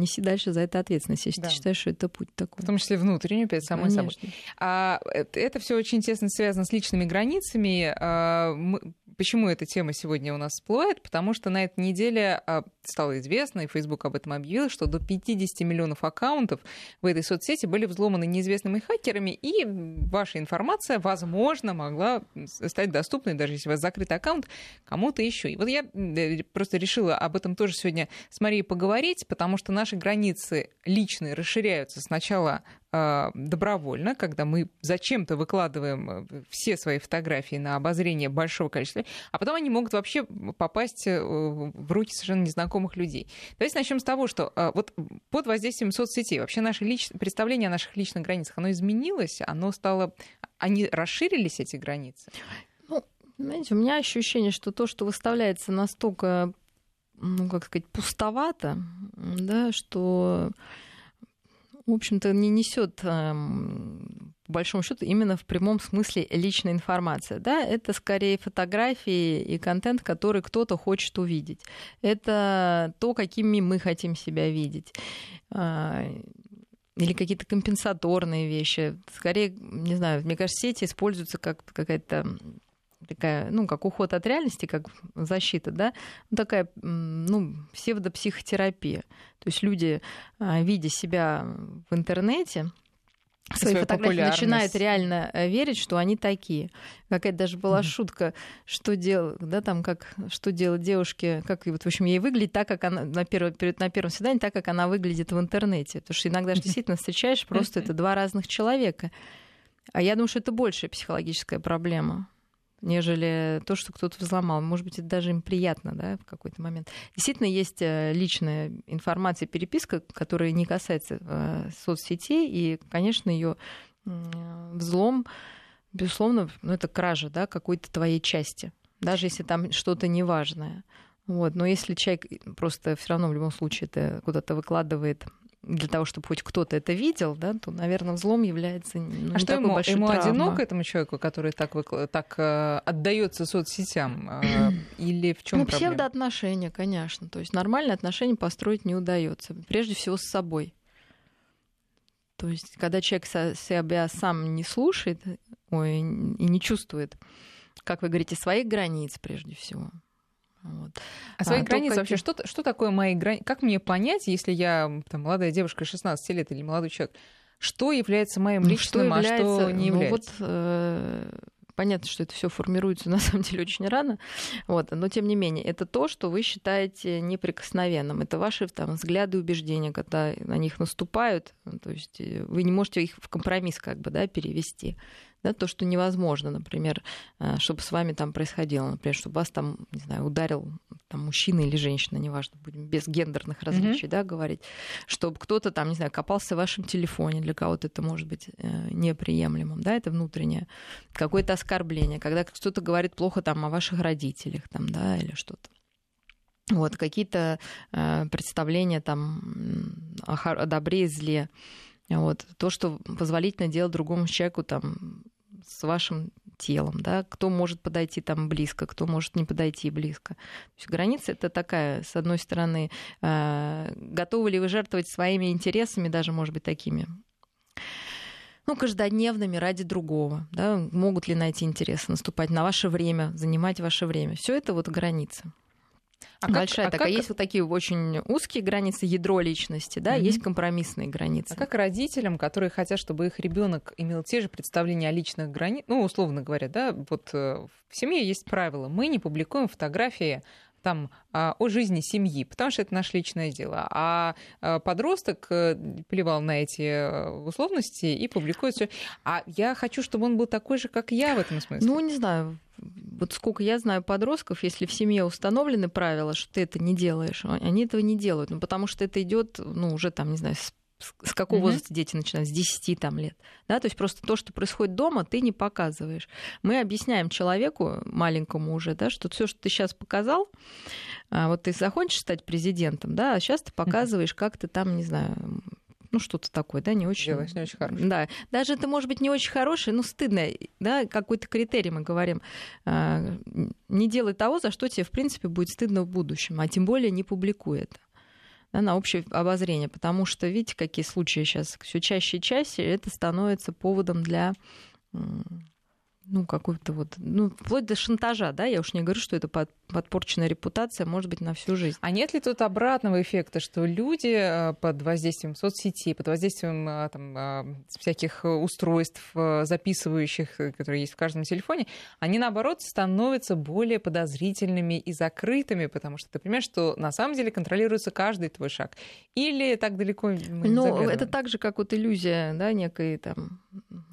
неси дальше за это ответственность, если да. ты считаешь, что это путь такой. В том числе внутреннюю, перед самой Конечно. собой. А, это, это все очень тесно связано с личными границами. А, мы, Почему эта тема сегодня у нас всплывает? Потому что на этой неделе а, стало известно, и Facebook об этом объявил, что до 50 миллионов аккаунтов в этой соцсети были взломаны неизвестными хакерами, и ваша информация, возможно, могла стать доступной, даже если у вас закрытый аккаунт, кому-то еще. И вот я э, просто решила об этом тоже сегодня с Марией поговорить, потому что наши границы личные расширяются сначала добровольно, когда мы зачем-то выкладываем э, все свои фотографии на обозрение большого количества, а потом они могут вообще попасть э, в руки совершенно незнакомых людей. Давайте начнем с того, что а, вот под воздействием соцсетей вообще наше лич... представление о наших личных границах, оно изменилось, оно стало... Они расширились, эти границы? Ну, знаете, у меня ощущение, что то, что выставляется настолько, ну, как сказать, пустовато, да, что в общем-то, не несет эм, по большому счету именно в прямом смысле личная информация. Да? Это скорее фотографии и контент, который кто-то хочет увидеть. Это то, какими мы хотим себя видеть а, или какие-то компенсаторные вещи. Скорее, не знаю, мне кажется, сети используются как какая-то такая, ну, как уход от реальности, как защита, да, ну, такая, ну, псевдопсихотерапия. То есть люди, а, видя себя в интернете, свои фотографии начинают реально э, верить, что они такие. Какая-то даже была mm-hmm. шутка, что делать, да, там как, что делать девушке, как вот, в общем, ей выглядит так, как она на, первом, на первом свидании, так, как она выглядит в интернете. Потому что иногда же действительно встречаешь просто это два разных человека. А я думаю, что это большая психологическая проблема нежели то, что кто-то взломал. Может быть, это даже им приятно да, в какой-то момент. Действительно, есть э, личная информация, переписка, которая не касается э, соцсетей, и, конечно, ее взлом, безусловно, ну, это кража да, какой-то твоей части, даже если там что-то неважное. Вот. Но если человек просто все равно в любом случае это куда-то выкладывает для того, чтобы хоть кто-то это видел, да, то, наверное, взлом является ну, а что ему, ему одиноко этому человеку, который так, выкла... так э, отдается соцсетям, э, или в чем ну, проблема? псевдоотношения, конечно. То есть нормальные отношения построить не удается, прежде всего с собой. То есть, когда человек себя сам не слушает ой, и не чувствует, как вы говорите, своих границ прежде всего, вот. А свои а, границы вообще, что, что такое мои границы? Как мне понять, если я там, молодая девушка 16 лет или молодой человек, что является моим ну, личным, что является, а что не является? Ну, вот, э, понятно, что это все формируется на самом деле очень рано, вот, но тем не менее, это то, что вы считаете неприкосновенным. Это ваши там, взгляды и убеждения, когда на них наступают, то есть э, вы не можете их в компромисс как бы, да, перевести. Да, то, что невозможно, например, э, чтобы с вами там происходило, например, чтобы вас там, не знаю, ударил там мужчина или женщина, неважно, будем без гендерных различий, mm-hmm. да, говорить, чтобы кто-то там, не знаю, копался в вашем телефоне, для кого-то это может быть э, неприемлемым, да, это внутреннее, какое-то оскорбление, когда кто-то говорит плохо там о ваших родителях, там, да, или что-то. Вот, какие-то э, представления там о, о добре и зле. Вот, то, что позволительно делать другому человеку там с вашим телом, да, кто может подойти там близко, кто может не подойти близко. То есть граница это такая, с одной стороны, э, готовы ли вы жертвовать своими интересами, даже, может быть, такими ну, каждодневными ради другого, да, могут ли найти интерес, наступать на ваше время, занимать ваше время. Все это вот граница. А Большая как, а такая. Как... Есть вот такие очень узкие границы, ядро личности, да, mm-hmm. есть компромиссные границы. А как родителям, которые хотят, чтобы их ребенок имел те же представления о личных границах, ну, условно говоря, да, вот э, в семье есть правило, мы не публикуем фотографии там а, о жизни семьи, потому что это наше личное дело. А, а подросток э, плевал на эти э, условности и публикует все. А я хочу, чтобы он был такой же, как я в этом смысле. Ну, не знаю. Вот сколько я знаю подростков, если в семье установлены правила, что ты это не делаешь, они этого не делают. Ну, потому что это идет, ну, уже там, не знаю, с с какого mm-hmm. возраста дети начинают? С 10 там, лет. Да? То есть просто то, что происходит дома, ты не показываешь. Мы объясняем человеку, маленькому уже, да, что все, что ты сейчас показал, а, вот ты захочешь стать президентом, да, а сейчас ты показываешь, как ты там, не знаю, ну, что-то такое, да, не очень... Делаешь не очень хорошее. Да, даже это может быть не очень хорошее, но стыдно, да, какой-то критерий мы говорим. А, не делай того, за что тебе, в принципе, будет стыдно в будущем, а тем более не публикуй это да, на общее обозрение, потому что, видите, какие случаи сейчас все чаще и чаще, это становится поводом для ну, какой-то вот, ну, вплоть до шантажа, да, я уж не говорю, что это под, подпорченная репутация, может быть, на всю жизнь. А нет ли тут обратного эффекта, что люди э, под воздействием соцсетей, под воздействием э, там, э, всяких устройств, записывающих, которые есть в каждом телефоне, они, наоборот, становятся более подозрительными и закрытыми, потому что ты понимаешь, что на самом деле контролируется каждый твой шаг. Или так далеко мы Ну, это так же, как вот иллюзия, да, некой там...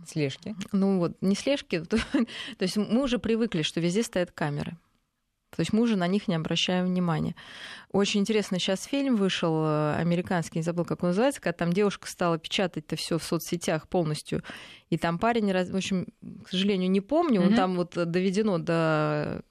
Слежки. Ну вот, не слежки, То есть мы уже привыкли, что везде стоят камеры. То есть мы уже на них не обращаем внимания. Очень интересно, сейчас фильм вышел э, американский, не забыл, как он называется, когда там девушка стала печатать это все в соцсетях полностью, и там парень, в общем, к сожалению, не помню, mm-hmm. он там вот доведено до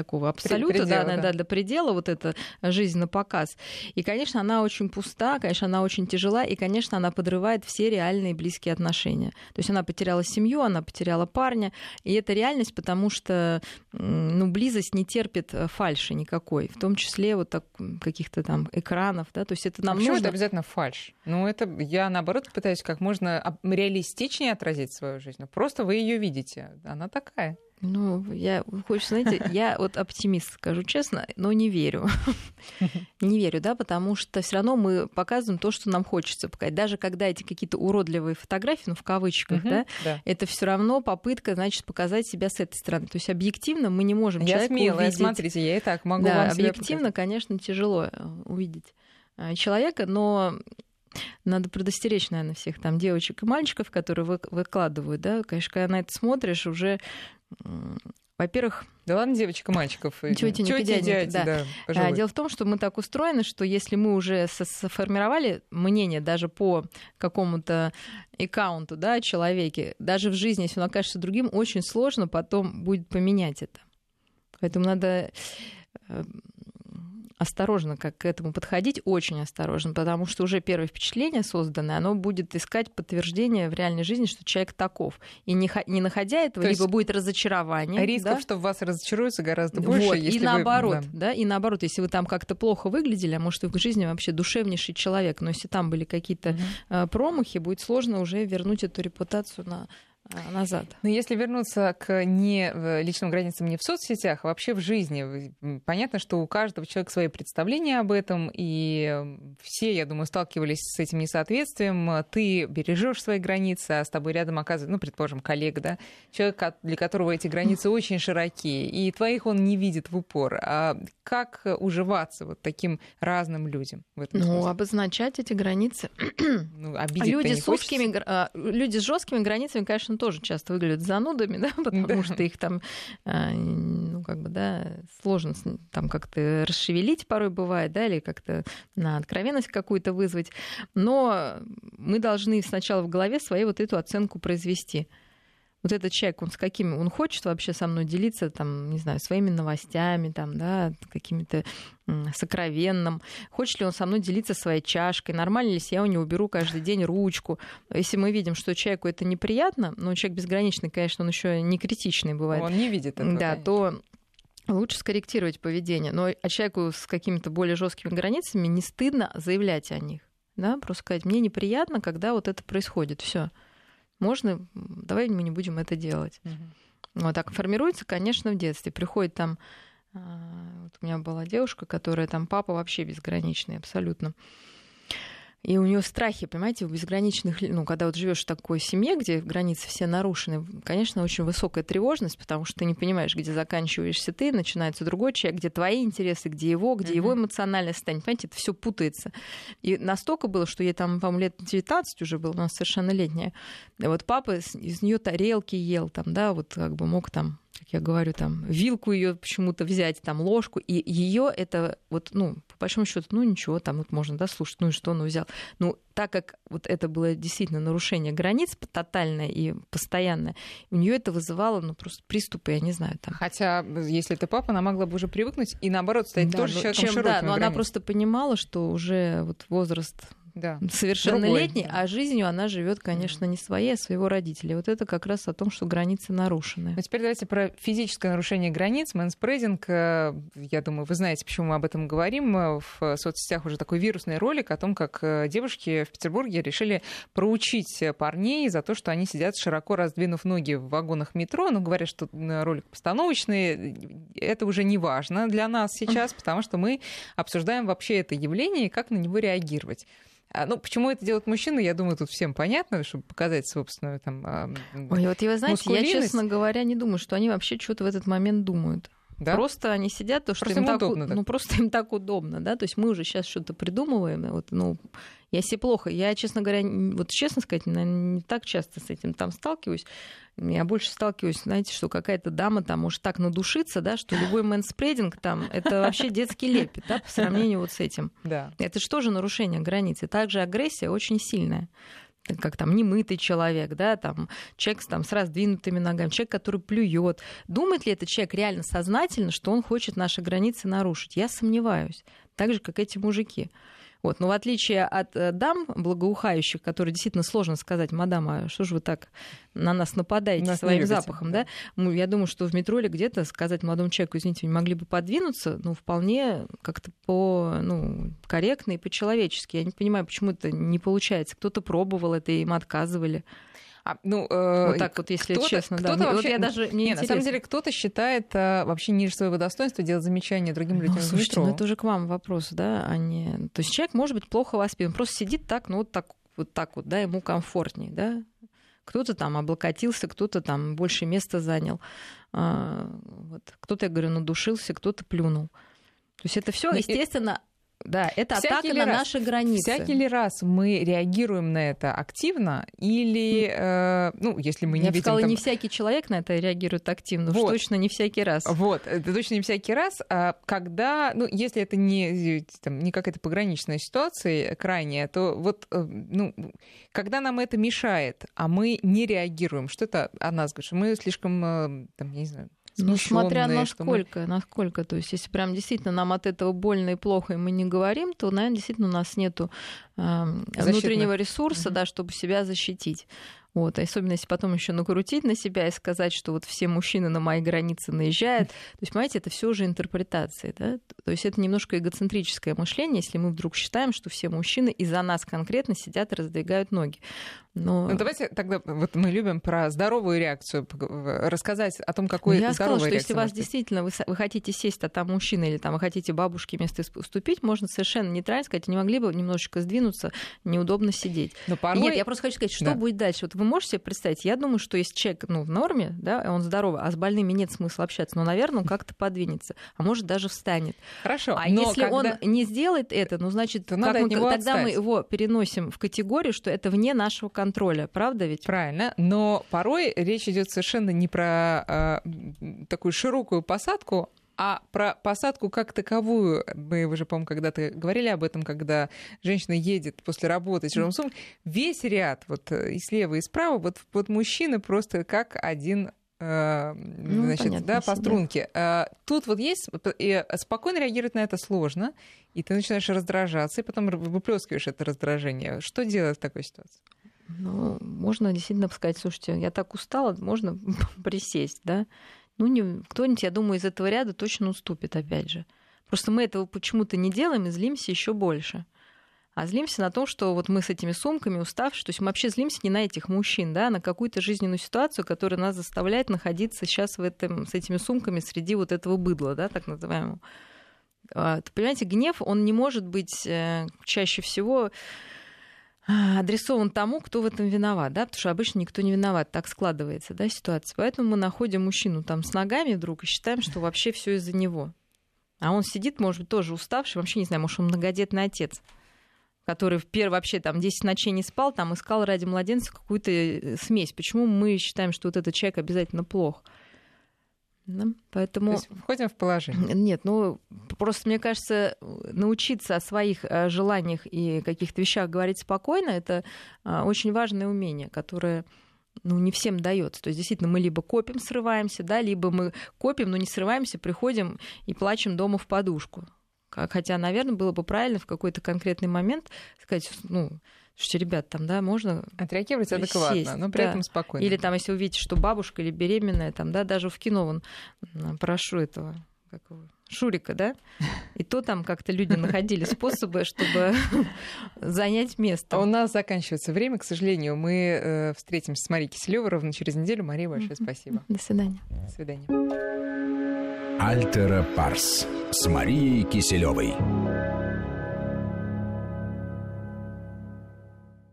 такого абсолюта, да, да. Да, до предела, вот эта жизнь на показ. И, конечно, она очень пуста, конечно, она очень тяжела, и, конечно, она подрывает все реальные близкие отношения. То есть она потеряла семью, она потеряла парня, и это реальность, потому что ну, близость не терпит э, фальши никакой, в том числе вот так, каких-то там экранов, да, то есть это нам а нужно... это обязательно фальш? Ну, это я, наоборот, пытаюсь как можно реалистичнее отразить свою жизнь. Просто вы ее видите, она такая. Ну, я, хочется, знаете, я вот оптимист, скажу честно, но не верю. Не верю, да, потому что все равно мы показываем то, что нам хочется показать. Даже когда эти какие-то уродливые фотографии, ну, в кавычках, да, это все равно попытка, значит, показать себя с этой стороны. То есть объективно мы не можем я смелая, смотрите, я и так могу вам объективно, конечно, тяжело э, увидеть э, человека, но надо предостеречь, наверное, всех там девочек и мальчиков, которые выкладывают, да, конечно, когда на это смотришь, уже во-первых, да ладно, девочек и мальчиков. Тети, Тети дяди, дяди, да. да Дело в том, что мы так устроены, что если мы уже сформировали мнение даже по какому-то аккаунту, да, о человеке, даже в жизни, если он окажется другим, очень сложно потом будет поменять это. Поэтому надо э, осторожно как к этому подходить, очень осторожно, потому что уже первое впечатление созданное, оно будет искать подтверждение в реальной жизни, что человек таков. И не, не находя этого, То либо будет разочарование. Рисков, да? что в вас разочаруются гораздо больше. Вот, если и наоборот, вы... да. да, и наоборот, если вы там как-то плохо выглядели, а может, вы в жизни вообще душевнейший человек, но если там были какие-то угу. промахи, будет сложно уже вернуть эту репутацию на назад. Но если вернуться к не личным границам не в соцсетях, а вообще в жизни, понятно, что у каждого человека свои представления об этом, и все, я думаю, сталкивались с этим несоответствием. Ты бережешь свои границы, а с тобой рядом оказывается, ну, предположим, коллега, да, человек, для которого эти границы очень широкие, и твоих он не видит в упор. А как уживаться вот таким разным людям в этом Ну, смысле? обозначать эти границы. Ну, люди, с узкими, а, люди с жесткими границами, конечно, тоже часто выглядят занудами, да, потому да. что их там, а, ну, как бы, да, сложно там как-то расшевелить порой бывает, да, или как-то на откровенность какую-то вызвать. Но мы должны сначала в голове своей вот эту оценку произвести вот этот человек, он с какими, он хочет вообще со мной делиться, там, не знаю, своими новостями, там, да, какими-то сокровенным, хочет ли он со мной делиться своей чашкой, нормально ли если я у него беру каждый день ручку. Если мы видим, что человеку это неприятно, но человек безграничный, конечно, он еще не критичный бывает. Он не видит этого. Да, конечно. то лучше скорректировать поведение. Но а человеку с какими-то более жесткими границами не стыдно заявлять о них. Да, просто сказать, мне неприятно, когда вот это происходит. Все можно, давай мы не будем это делать. Угу. Вот так формируется, конечно, в детстве. Приходит там, а, вот у меня была девушка, которая там папа вообще безграничный абсолютно. И у нее страхи, понимаете, у безграничных, ну, когда вот живешь в такой семье, где границы все нарушены, конечно, очень высокая тревожность, потому что ты не понимаешь, где заканчиваешься ты, начинается другой человек, где твои интересы, где его, где mm-hmm. его эмоциональное состояние. Понимаете, это все путается. И настолько было, что ей там, по-моему, лет 19 уже было, у нас совершеннолетняя. И вот папа из нее тарелки ел, там, да, вот как бы мог там как я говорю, там, вилку ее почему-то взять, там, ложку, и ее это вот, ну, по большому счету, ну, ничего, там вот можно, да, слушать, ну и что он взял. Ну, так как вот это было действительно нарушение границ тотальное и постоянное, у нее это вызывало, ну, просто приступы, я не знаю, там. Хотя, если ты папа, она могла бы уже привыкнуть и, наоборот, стать да, тоже ну, человеком чем, Да, но она просто понимала, что уже вот возраст да. совершеннолетней, да. а жизнью она живет, конечно, не своей, а своего родителя. Вот это как раз о том, что границы нарушены. Ну, теперь давайте про физическое нарушение границ. Мэнспрейдинг, э, я думаю, вы знаете, почему мы об этом говорим. Э, в соцсетях уже такой вирусный ролик о том, как э, девушки в Петербурге решили проучить парней за то, что они сидят широко раздвинув ноги в вагонах метро. Ну, говорят, что ролик постановочный. Это уже не важно для нас сейчас, потому что мы обсуждаем вообще это явление и как на него реагировать. А, ну, почему это делают мужчины, я думаю, тут всем понятно, чтобы показать собственную там Ой, вот вы знаете, я, честно говоря, не думаю, что они вообще что-то в этот момент думают. Да? Просто они сидят, то, что просто им, им так, удобно, так. ну просто им так удобно, да. То есть мы уже сейчас что-то придумываем, вот, ну я себе плохо. Я, честно говоря, вот честно сказать, не так часто с этим там сталкиваюсь. Я больше сталкиваюсь, знаете, что какая-то дама там может так надушиться, да, что любой мэнспрединг там, это вообще детский лепет, да, по сравнению вот с этим. Да. Это же нарушение границы? Также агрессия очень сильная как там немытый человек, да, там человек там, с раздвинутыми ногами, человек, который плюет. Думает ли этот человек реально сознательно, что он хочет наши границы нарушить? Я сомневаюсь. Так же, как эти мужики. Вот. Но в отличие от э, дам благоухающих, которые действительно сложно сказать, мадам, а что же вы так на нас нападаете нас своим запахом, да? да? Я думаю, что в метро или где-то сказать молодому человеку, извините, вы не могли бы подвинуться, ну, вполне как-то по, ну, корректно и по-человечески. Я не понимаю, почему это не получается. Кто-то пробовал это, и им отказывали. А, ну, э, вот так вот, если честно, да. Вообще, вот я даже не нет, на самом деле, кто-то считает э, вообще ниже своего достоинства делать замечания другим ну, людям ну, слушайте, в метро. Ну, это уже к вам вопрос, да, а не... То есть человек может быть плохо воспитан, просто сидит так, ну, вот так вот, так вот да, ему комфортнее, да, кто-то там облокотился, кто-то там больше места занял, а, вот. кто-то, я говорю, надушился, кто-то плюнул. То есть это все, естественно, да, это всякий атака на раз, наши границы. Всякий ли раз мы реагируем на это активно или, э, ну, если мы не Я видим... Я сказала, там... не всякий человек на это реагирует активно, вот. уж точно не всякий раз. Вот, это точно не всякий раз. А когда, ну, если это не, там, не какая-то пограничная ситуация крайняя, то вот, э, ну, когда нам это мешает, а мы не реагируем, что это о нас говорит, что мы слишком, э, там, я не знаю, ну, смотря насколько, мы... насколько. То есть, если прям действительно нам от этого больно и плохо, и мы не говорим, то, наверное, действительно у нас нету э, внутреннего ресурса, угу. да, чтобы себя защитить. Вот, особенно если потом еще накрутить на себя и сказать, что вот все мужчины на мои границы наезжают. То есть, понимаете, это все уже интерпретации. Да? То есть это немножко эгоцентрическое мышление, если мы вдруг считаем, что все мужчины из-за нас конкретно сидят и раздвигают ноги. Но... Ну, давайте тогда, вот мы любим про здоровую реакцию рассказать о том, какой ну, Я сказала, что если вас действительно вы, вы хотите сесть, а там мужчина или там вы хотите бабушке место уступить, можно совершенно нейтрально сказать, не могли бы немножечко сдвинуться, неудобно сидеть. Но порой... Нет, я просто хочу сказать, что да. будет дальше. Вот вы можете себе представить, я думаю, что если человек ну, в норме, да, он здоровый, а с больными нет смысла общаться, но, наверное, он как-то подвинется, а может даже встанет. Хорошо. А если когда... он не сделает это, ну, значит, то надо мы, тогда отстать. мы его переносим в категорию, что это вне нашего контроля, правда ведь? Правильно, но порой речь идет совершенно не про э, такую широкую посадку, а про посадку как таковую, мы уже, по-моему, когда-то говорили об этом, когда женщина едет после работы с тяжелым сумкой, весь ряд, вот и слева, и справа, вот, вот мужчина просто как один э, ну, значит, да, по струнке. Да. Тут вот есть, и спокойно реагировать на это сложно, и ты начинаешь раздражаться, и потом выплескиваешь это раздражение. Что делать в такой ситуации? Ну, можно действительно сказать, слушайте, я так устала, можно присесть, да, ну, не, кто-нибудь, я думаю, из этого ряда точно уступит, опять же. Просто мы этого почему-то не делаем и злимся еще больше. А злимся на том, что вот мы с этими сумками уставшие, то есть мы вообще злимся не на этих мужчин, да, а на какую-то жизненную ситуацию, которая нас заставляет находиться сейчас в этом, с этими сумками среди вот этого быдла, да, так называемого. А, понимаете, гнев, он не может быть э, чаще всего адресован тому, кто в этом виноват, да, потому что обычно никто не виноват, так складывается, да, ситуация. Поэтому мы находим мужчину там с ногами вдруг и считаем, что вообще все из-за него. А он сидит, может быть, тоже уставший, вообще не знаю, может, он многодетный отец, который в первый вообще там 10 ночей не спал, там искал ради младенца какую-то э, смесь. Почему мы считаем, что вот этот человек обязательно плох? Да? Поэтому... То есть входим в положение. Нет, ну просто мне кажется, научиться о своих э, желаниях и каких-то вещах говорить спокойно, это а, очень важное умение, которое ну, не всем дается. То есть, действительно, мы либо копим, срываемся, да, либо мы копим, но не срываемся, приходим и плачем дома в подушку. Хотя, наверное, было бы правильно в какой-то конкретный момент сказать, ну, что, ребят, там, да, можно... Отреагировать адекватно, сесть, но при да. этом спокойно. Или там, если увидите, что бабушка или беременная, там, да, даже в кино вон, прошу этого, как его, Шурика, да? И то там как-то люди находили способы, чтобы занять место. У нас заканчивается время, к сожалению. Мы э, встретимся с Марией Киселевой ровно через неделю. Мария, большое спасибо. До свидания. До свидания. Альтера Парс с Марией Киселевой.